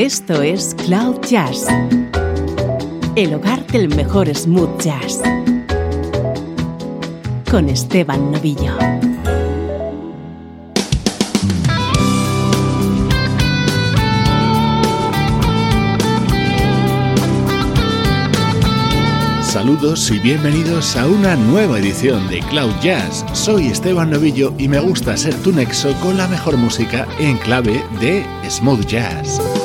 Esto es Cloud Jazz, el hogar del mejor smooth jazz, con Esteban Novillo. Saludos y bienvenidos a una nueva edición de Cloud Jazz. Soy Esteban Novillo y me gusta ser tu nexo con la mejor música en clave de smooth jazz.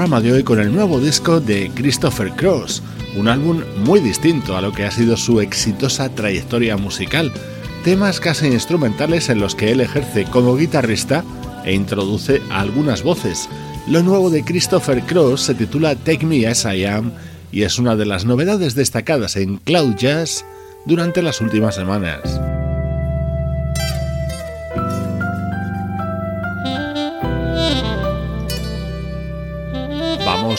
Programa de hoy con el nuevo disco de Christopher Cross, un álbum muy distinto a lo que ha sido su exitosa trayectoria musical, temas casi instrumentales en los que él ejerce como guitarrista e introduce algunas voces. Lo nuevo de Christopher Cross se titula Take Me As I Am y es una de las novedades destacadas en Cloud Jazz durante las últimas semanas.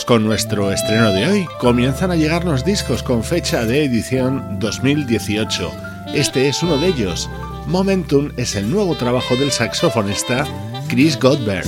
Con nuestro estreno de hoy. Comienzan a llegar los discos con fecha de edición 2018. Este es uno de ellos. Momentum es el nuevo trabajo del saxofonista Chris Godber.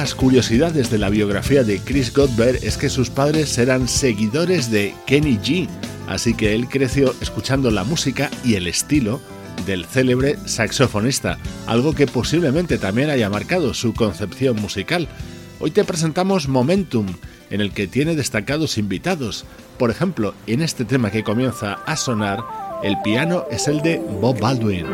Las curiosidades de la biografía de Chris Godber es que sus padres eran seguidores de Kenny G, así que él creció escuchando la música y el estilo del célebre saxofonista, algo que posiblemente también haya marcado su concepción musical. Hoy te presentamos Momentum, en el que tiene destacados invitados. Por ejemplo, en este tema que comienza a sonar, el piano es el de Bob Baldwin.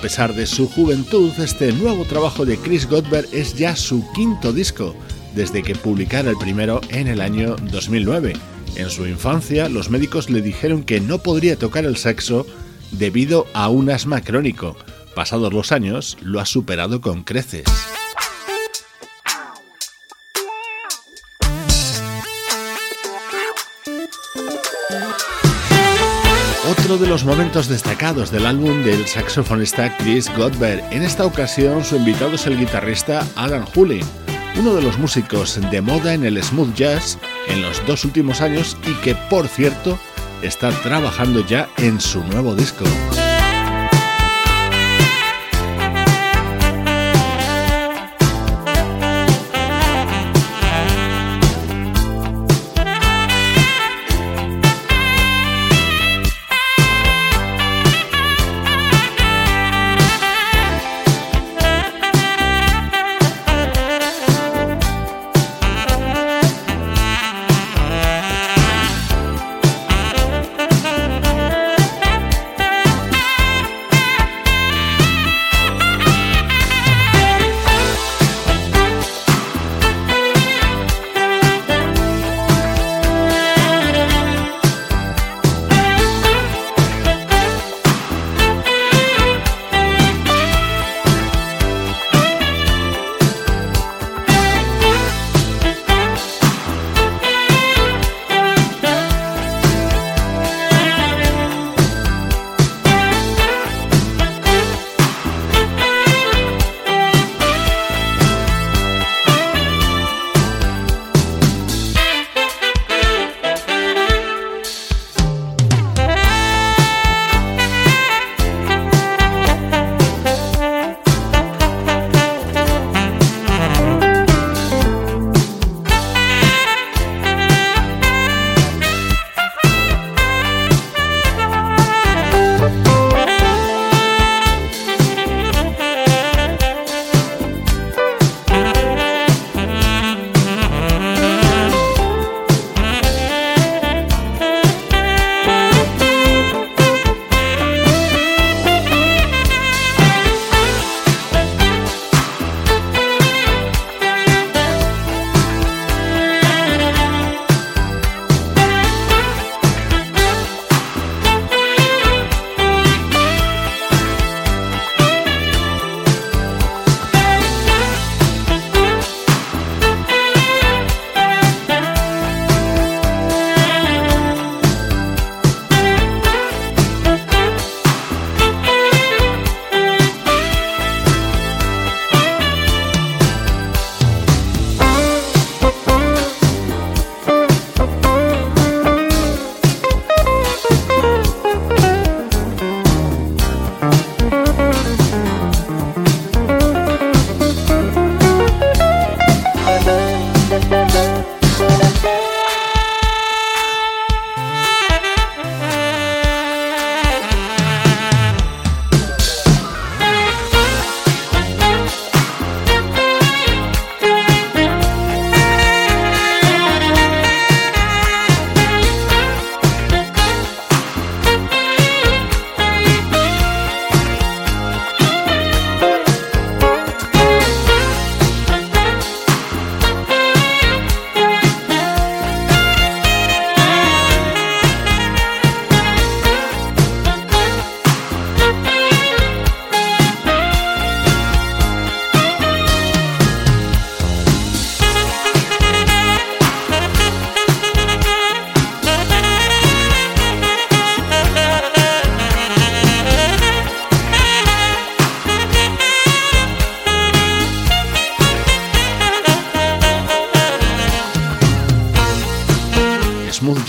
De su juventud, este nuevo trabajo de Chris Godber es ya su quinto disco, desde que publicara el primero en el año 2009. En su infancia, los médicos le dijeron que no podría tocar el sexo debido a un asma crónico. Pasados los años, lo ha superado con creces. Otro de los momentos destacados del álbum del saxofonista Chris Godber. En esta ocasión su invitado es el guitarrista Alan Hooley, uno de los músicos de moda en el smooth jazz en los dos últimos años y que por cierto está trabajando ya en su nuevo disco.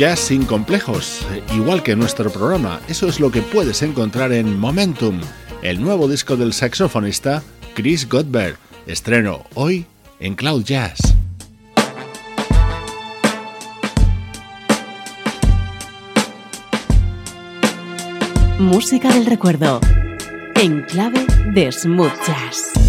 Jazz sin complejos, igual que nuestro programa. Eso es lo que puedes encontrar en Momentum, el nuevo disco del saxofonista Chris Godber, estreno hoy en Cloud Jazz. Música del recuerdo, en clave de smooth jazz.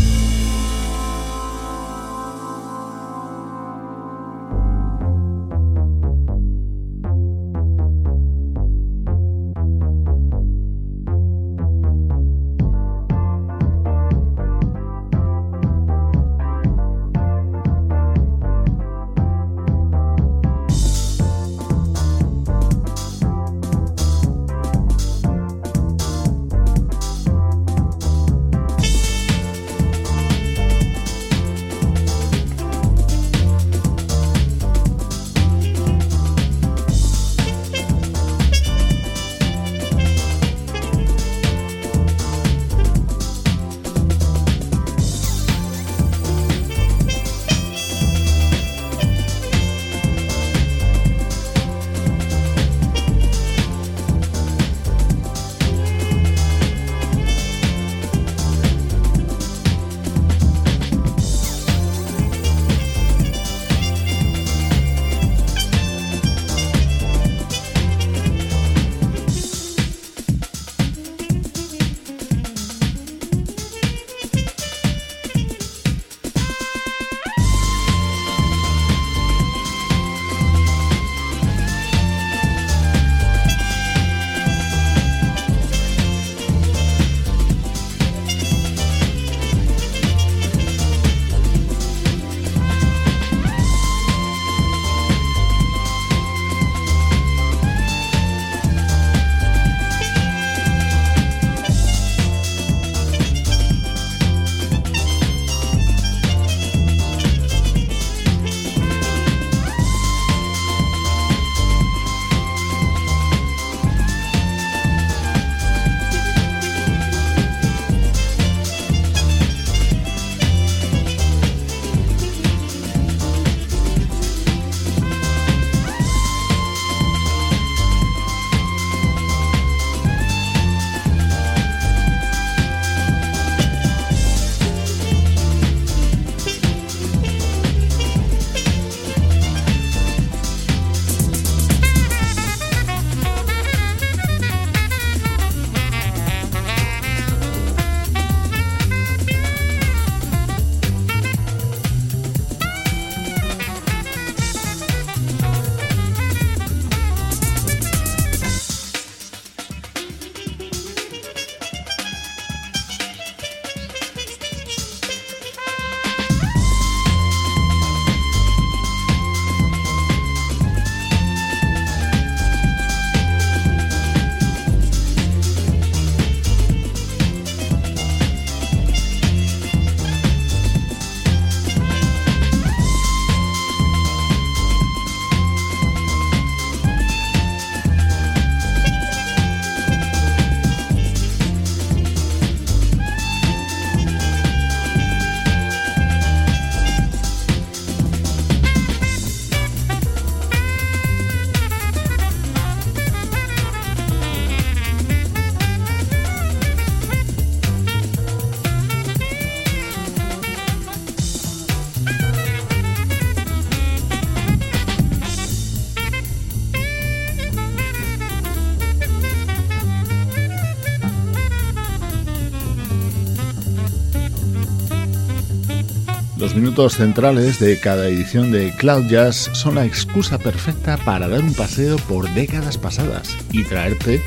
Minutos centrales de cada edición de Cloud Jazz son la excusa perfecta para dar un paseo por décadas pasadas y traerte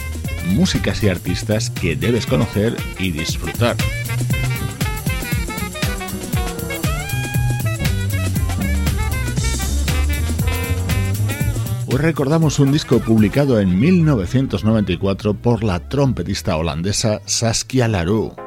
músicas y artistas que debes conocer y disfrutar. Hoy recordamos un disco publicado en 1994 por la trompetista holandesa Saskia Larue.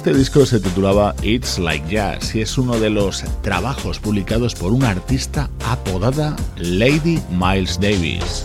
Este disco se titulaba It's Like Jazz y es uno de los trabajos publicados por una artista apodada Lady Miles Davis.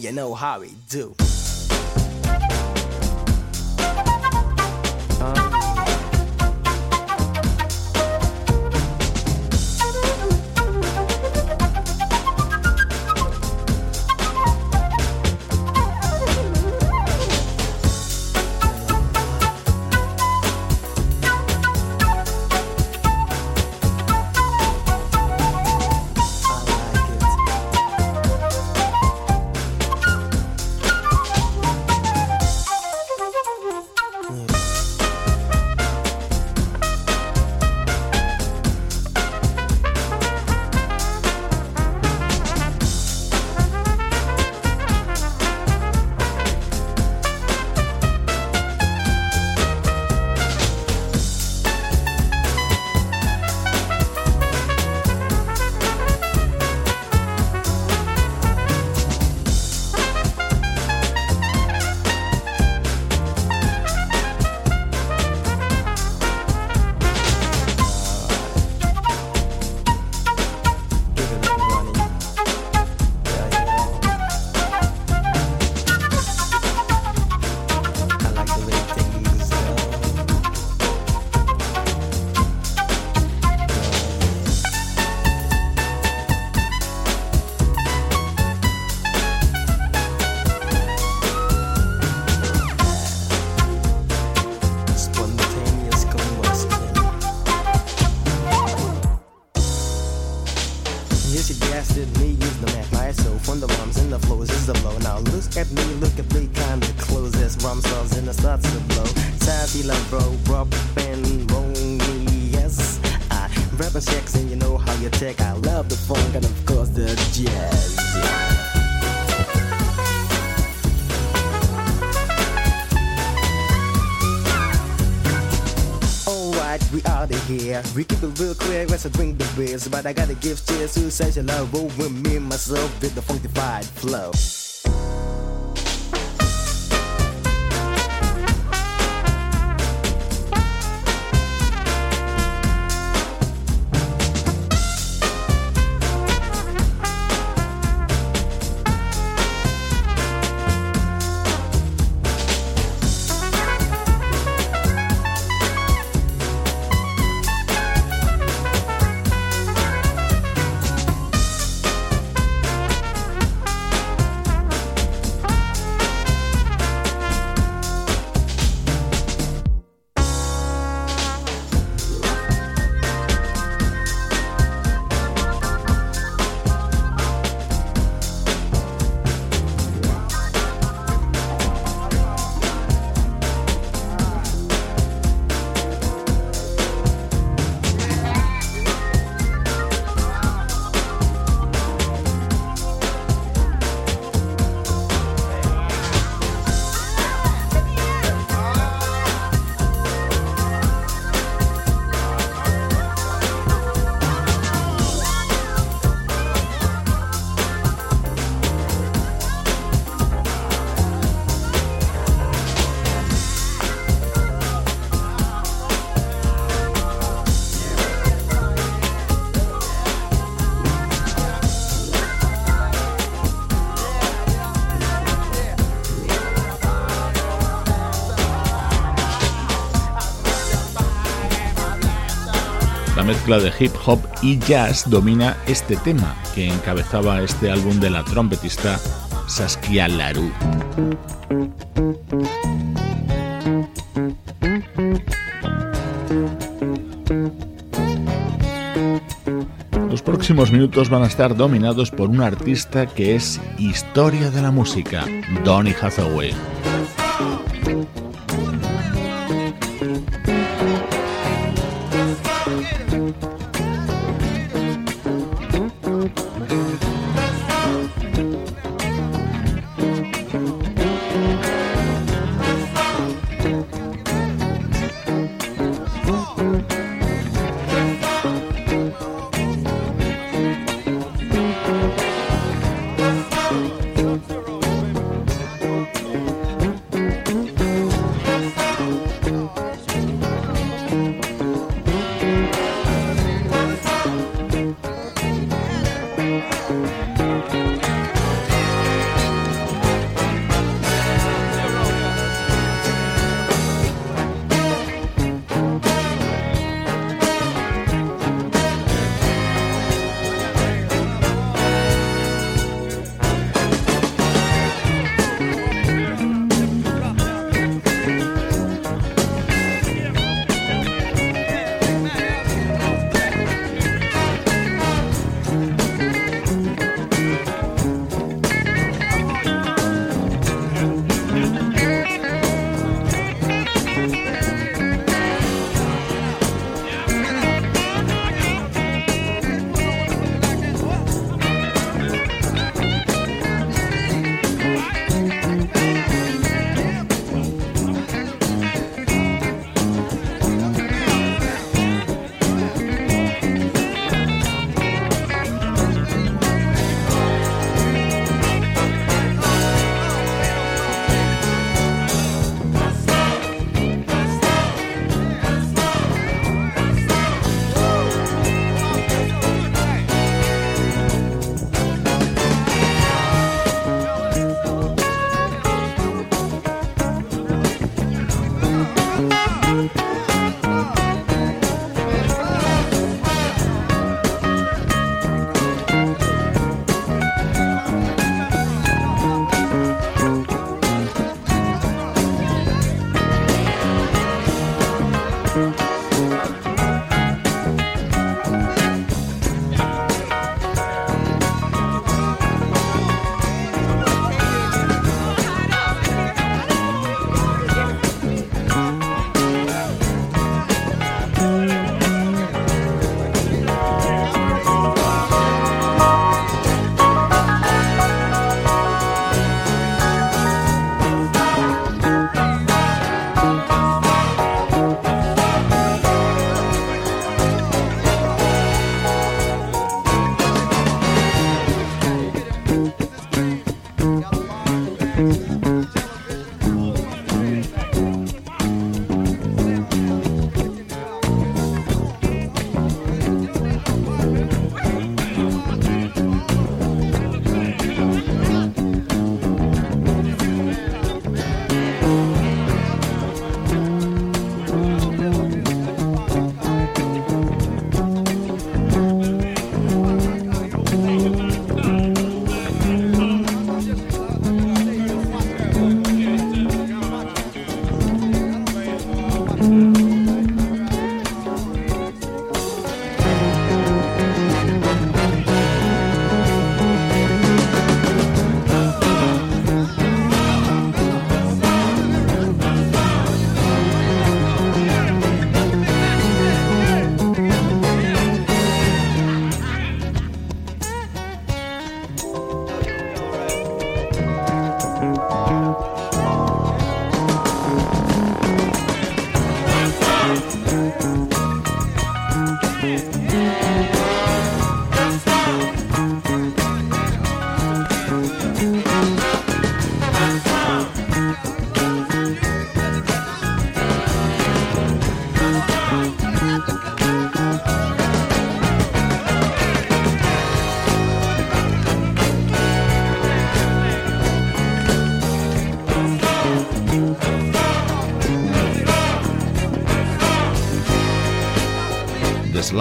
you know how we do. But I gotta give cheers to such a love. With me, myself, with the funkified flow. Mezcla de hip hop y jazz domina este tema que encabezaba este álbum de la trompetista Saskia Larue. Los próximos minutos van a estar dominados por un artista que es historia de la música, Donny Hathaway.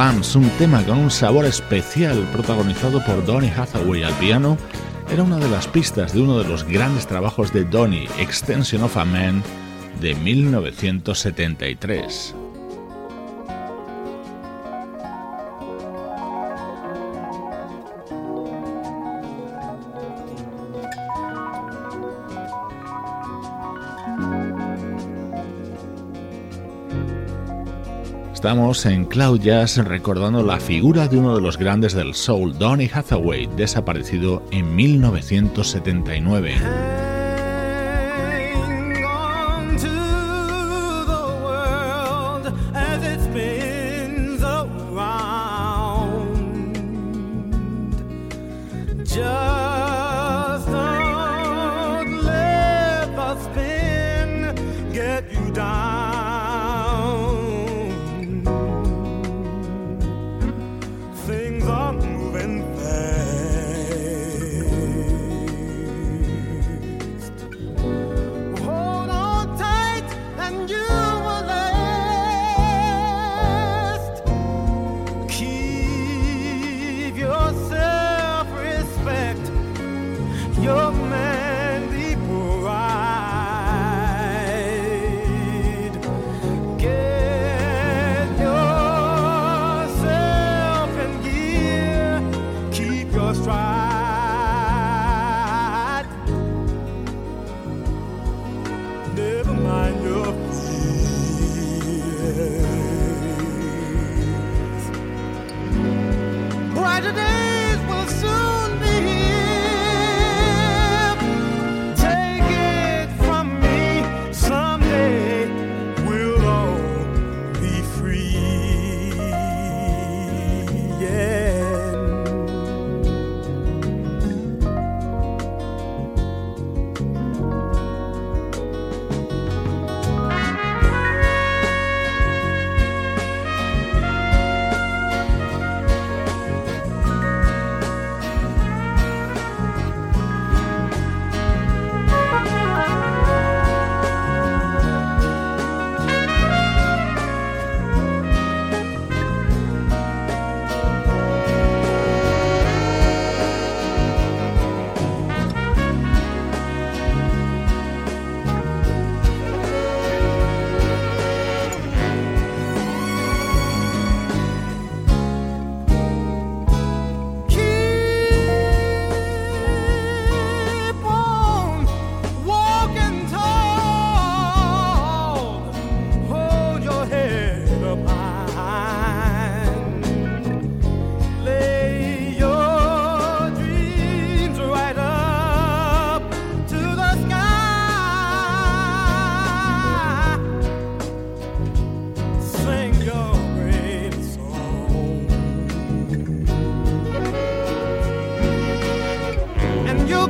Un tema con un sabor especial protagonizado por Donny Hathaway al piano, era una de las pistas de uno de los grandes trabajos de Donny, Extension of a Man, de 1973. Estamos en Cloud Jazz recordando la figura de uno de los grandes del soul, Donny Hathaway, desaparecido en 1979.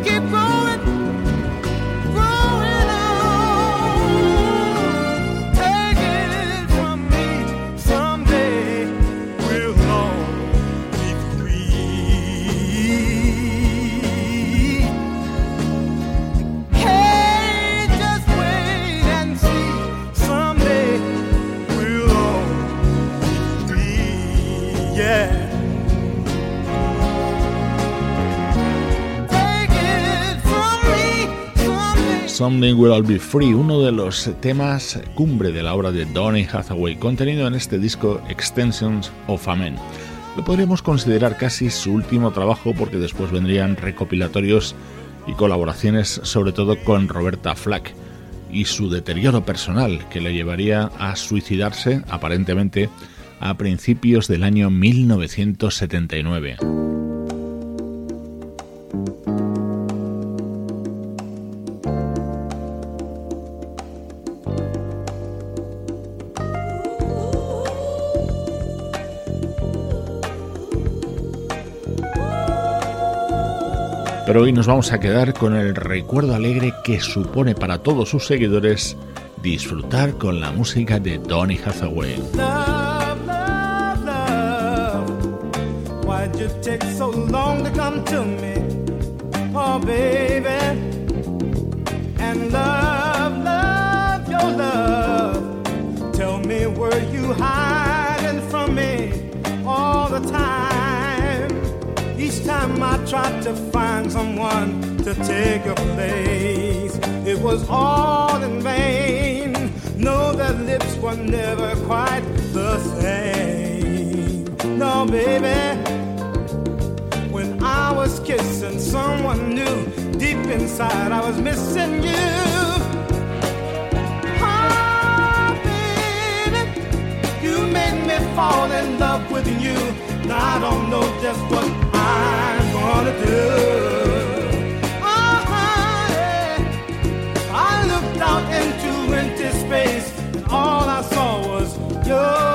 keep going. Something Will All Be Free, uno de los temas cumbre de la obra de Donny Hathaway, contenido en este disco Extensions of Amen. Lo podríamos considerar casi su último trabajo porque después vendrían recopilatorios y colaboraciones sobre todo con Roberta Flack y su deterioro personal que le llevaría a suicidarse aparentemente a principios del año 1979. Pero hoy nos vamos a quedar con el recuerdo alegre que supone para todos sus seguidores disfrutar con la música de Donny Hathaway. Oh. Tell. Time I tried to find someone to take your place, it was all in vain. No, their lips were never quite the same. No, baby. When I was kissing someone new, deep inside I was missing you. Ah, fall in love with you. Now I don't know just what. I Uh-huh, all I saw was your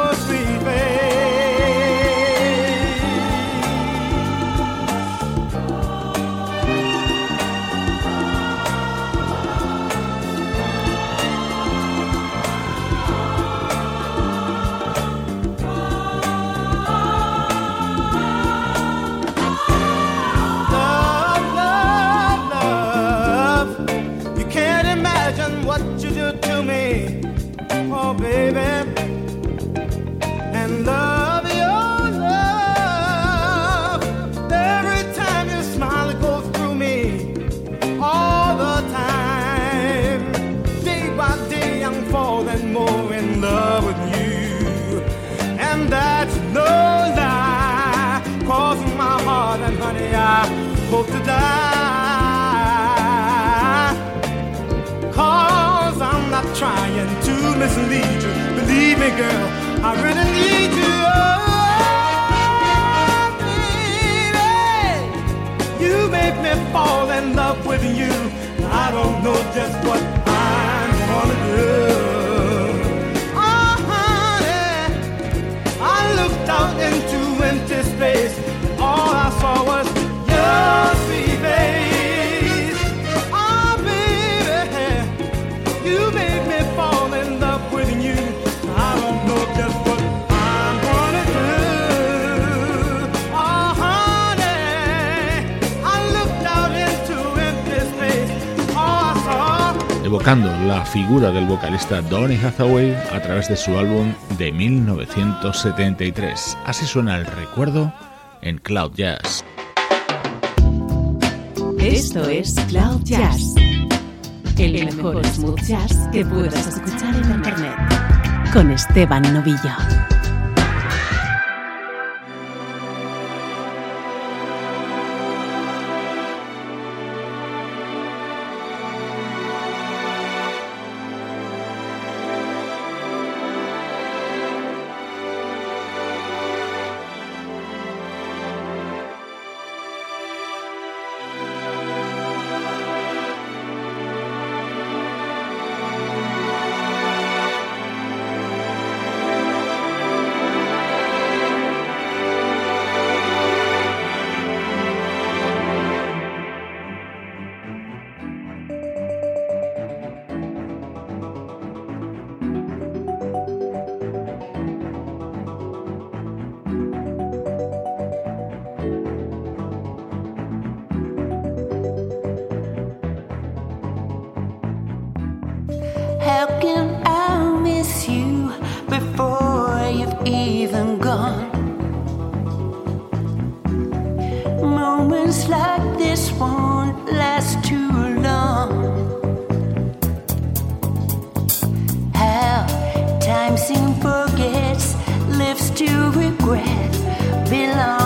mislead you. Believe me, girl, I really need you. Oh, baby, you make me fall in love with you. I don't know just what la figura del vocalista Donny Hathaway a través de su álbum de 1973. Así suena el recuerdo en Cloud Jazz. Esto es Cloud Jazz, el mejor smooth jazz que puedas escuchar en Internet, con Esteban Novillo. time soon forgets, lives to regret, belongs.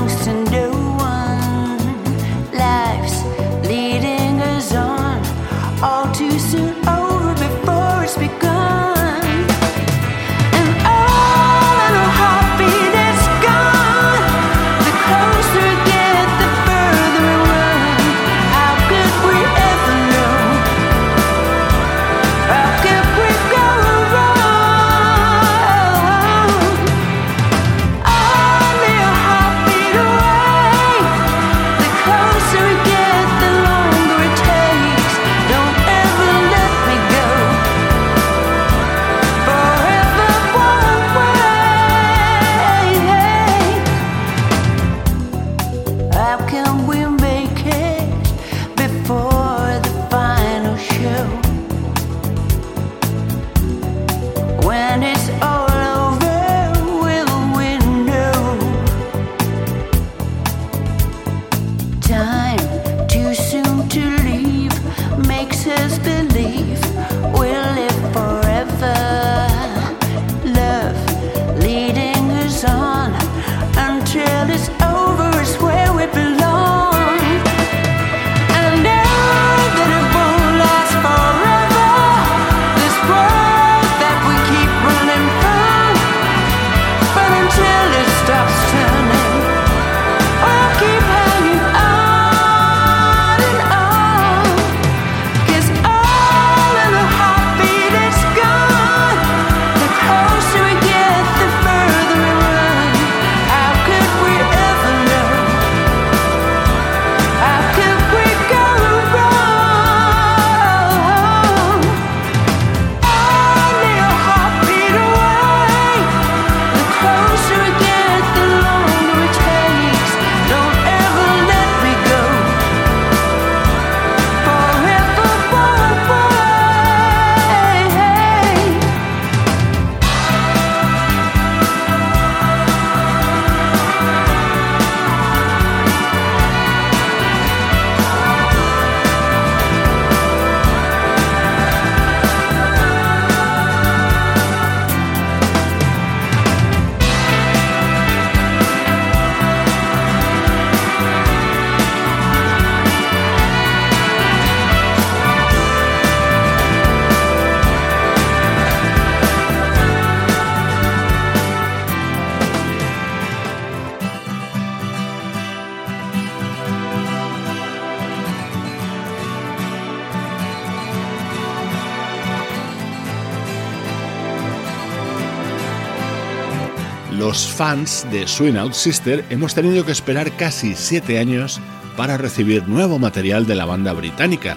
Fans de Swing Out Sister hemos tenido que esperar casi siete años para recibir nuevo material de la banda británica.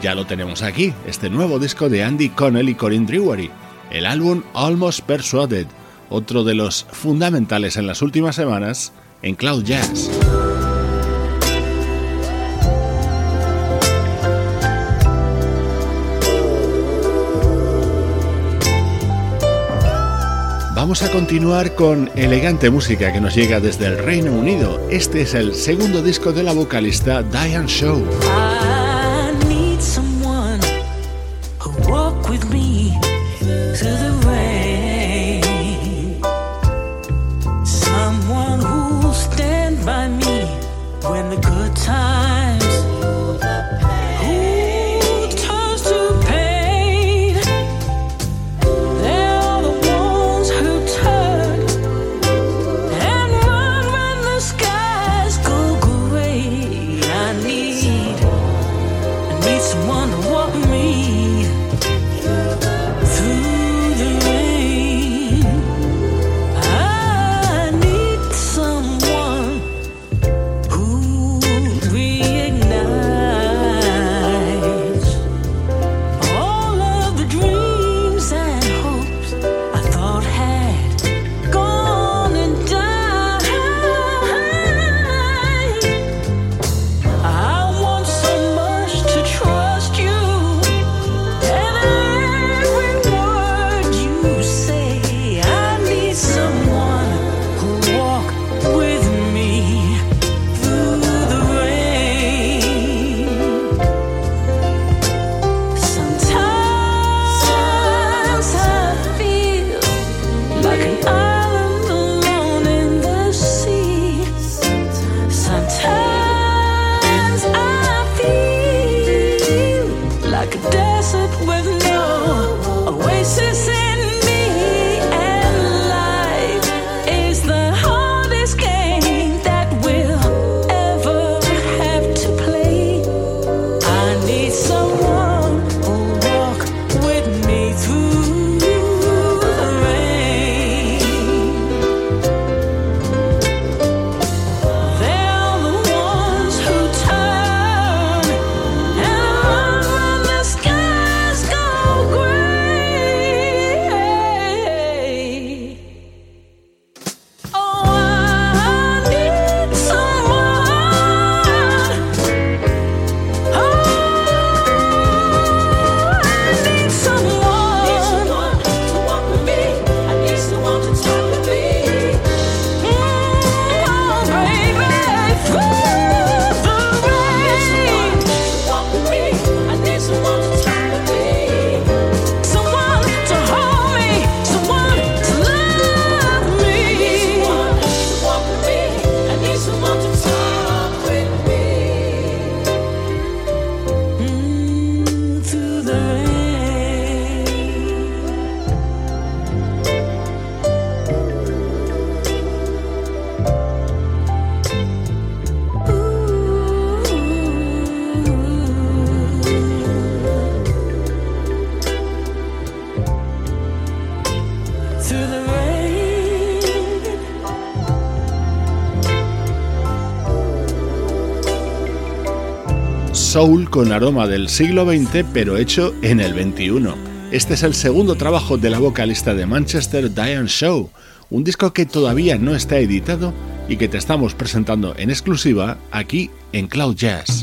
Ya lo tenemos aquí, este nuevo disco de Andy Connell y Corinne Drewery, el álbum Almost Persuaded, otro de los fundamentales en las últimas semanas en Cloud Jazz. Vamos a continuar con elegante música que nos llega desde el Reino Unido. Este es el segundo disco de la vocalista Diane Shaw. we con aroma del siglo XX pero hecho en el XXI. Este es el segundo trabajo de la vocalista de Manchester Diane Show, un disco que todavía no está editado y que te estamos presentando en exclusiva aquí en Cloud Jazz.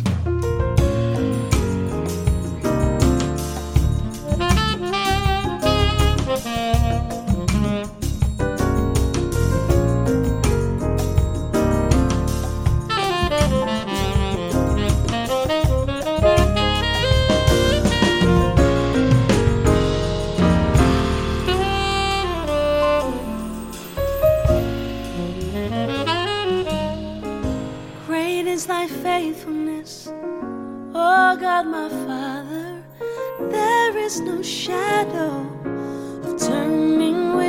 is thy faithfulness, O God my Father. There is no shadow of turning away.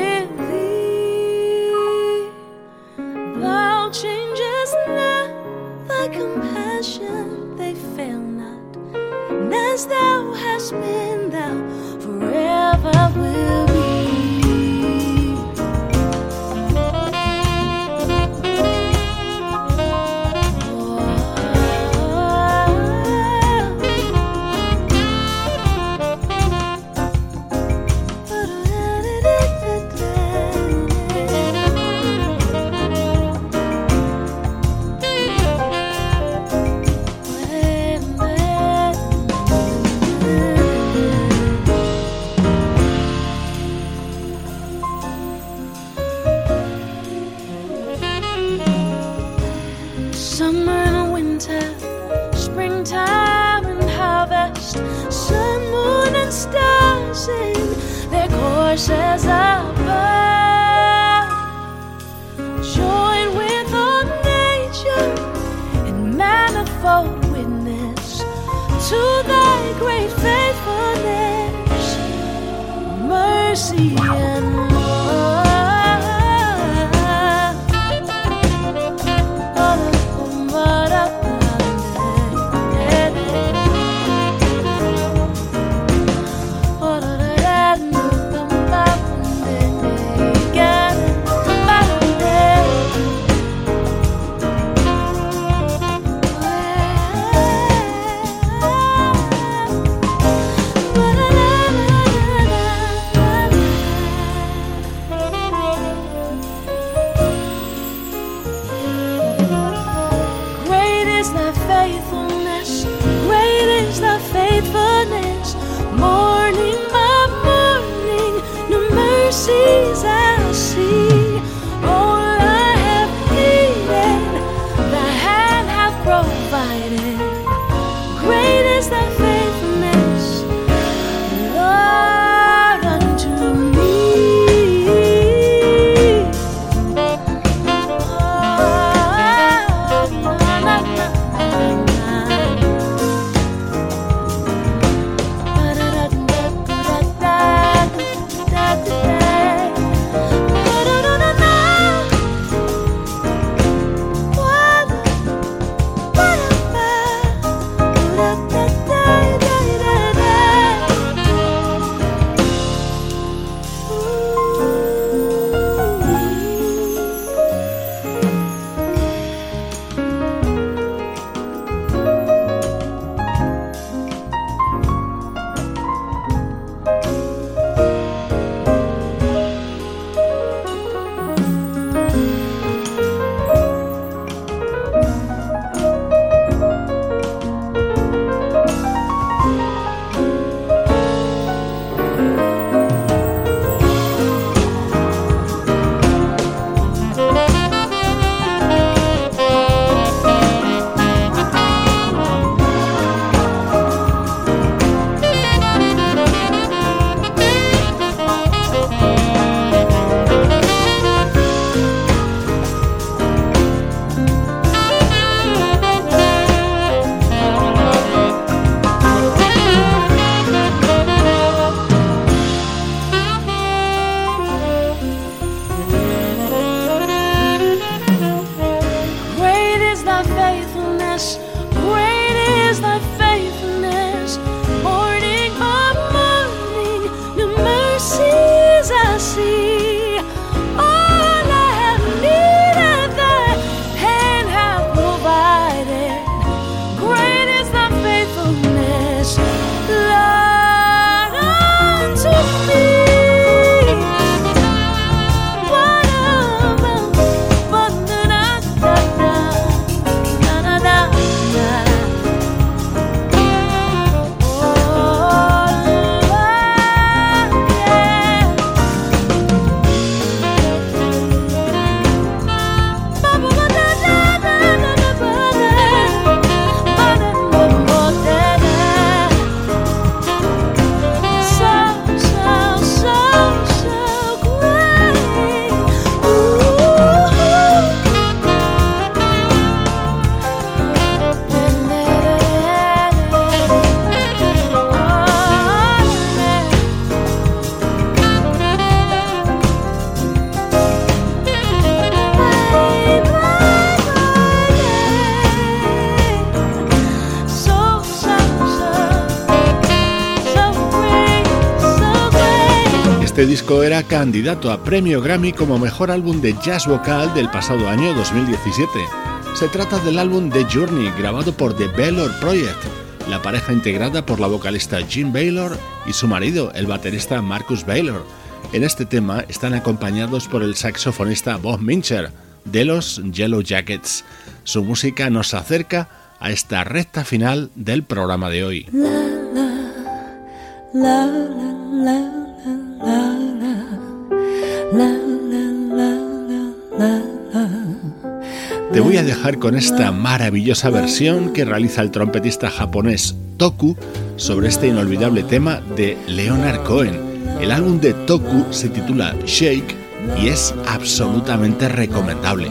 Candidato a premio Grammy como mejor álbum de jazz vocal del pasado año 2017. Se trata del álbum The Journey, grabado por The Baylor Project, la pareja integrada por la vocalista Jim Baylor y su marido, el baterista Marcus Baylor. En este tema están acompañados por el saxofonista Bob Mincher, de los Yellow Jackets. Su música nos acerca a esta recta final del programa de hoy. Te voy a dejar con esta maravillosa versión que realiza el trompetista japonés Toku sobre este inolvidable tema de Leonard Cohen. El álbum de Toku se titula Shake y es absolutamente recomendable.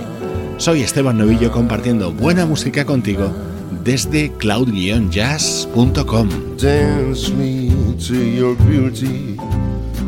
Soy Esteban Novillo compartiendo buena música contigo desde cloud-jazz.com.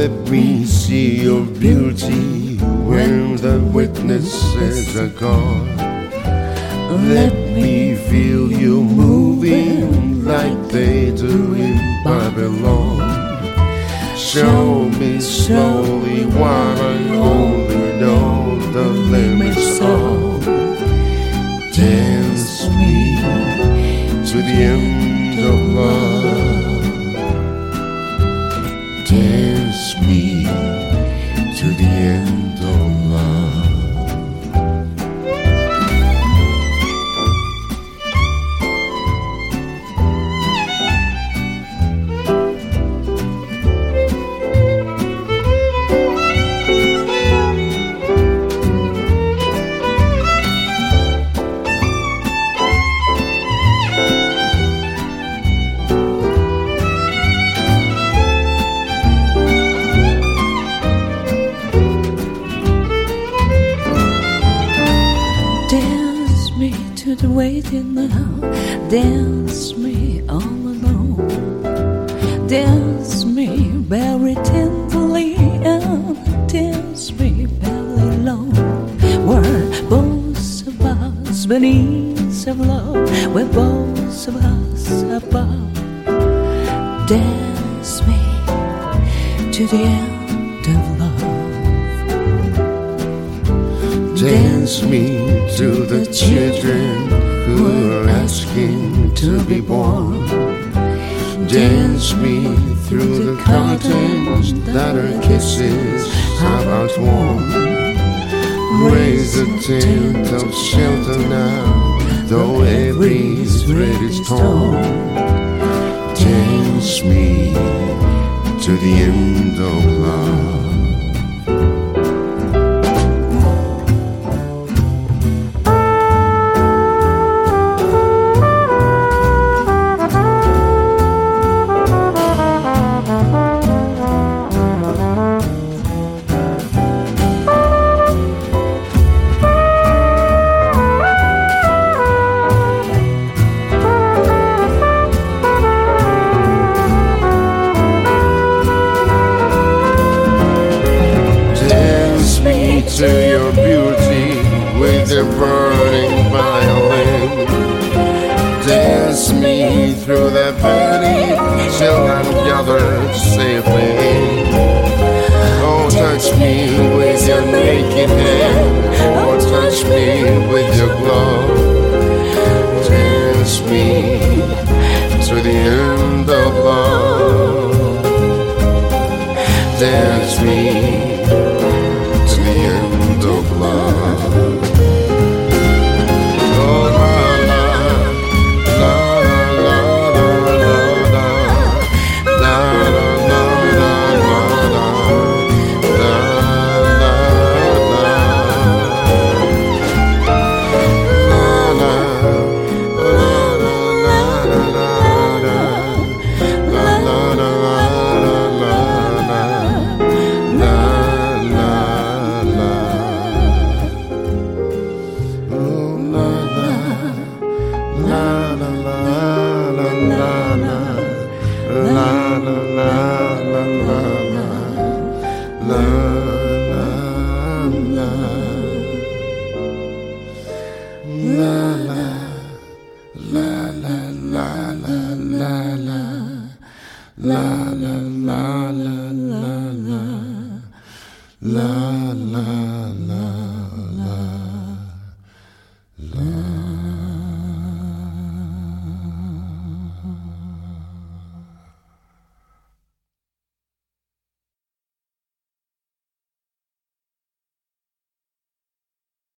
let me see your beauty when the witnesses are gone. Let me feel you moving like they do in Babylon. Show me slowly while I only know the limits of. Dance me to the end of love. see through that valley shall I gather safely. Don't touch me with your naked hand, or touch me with your glove.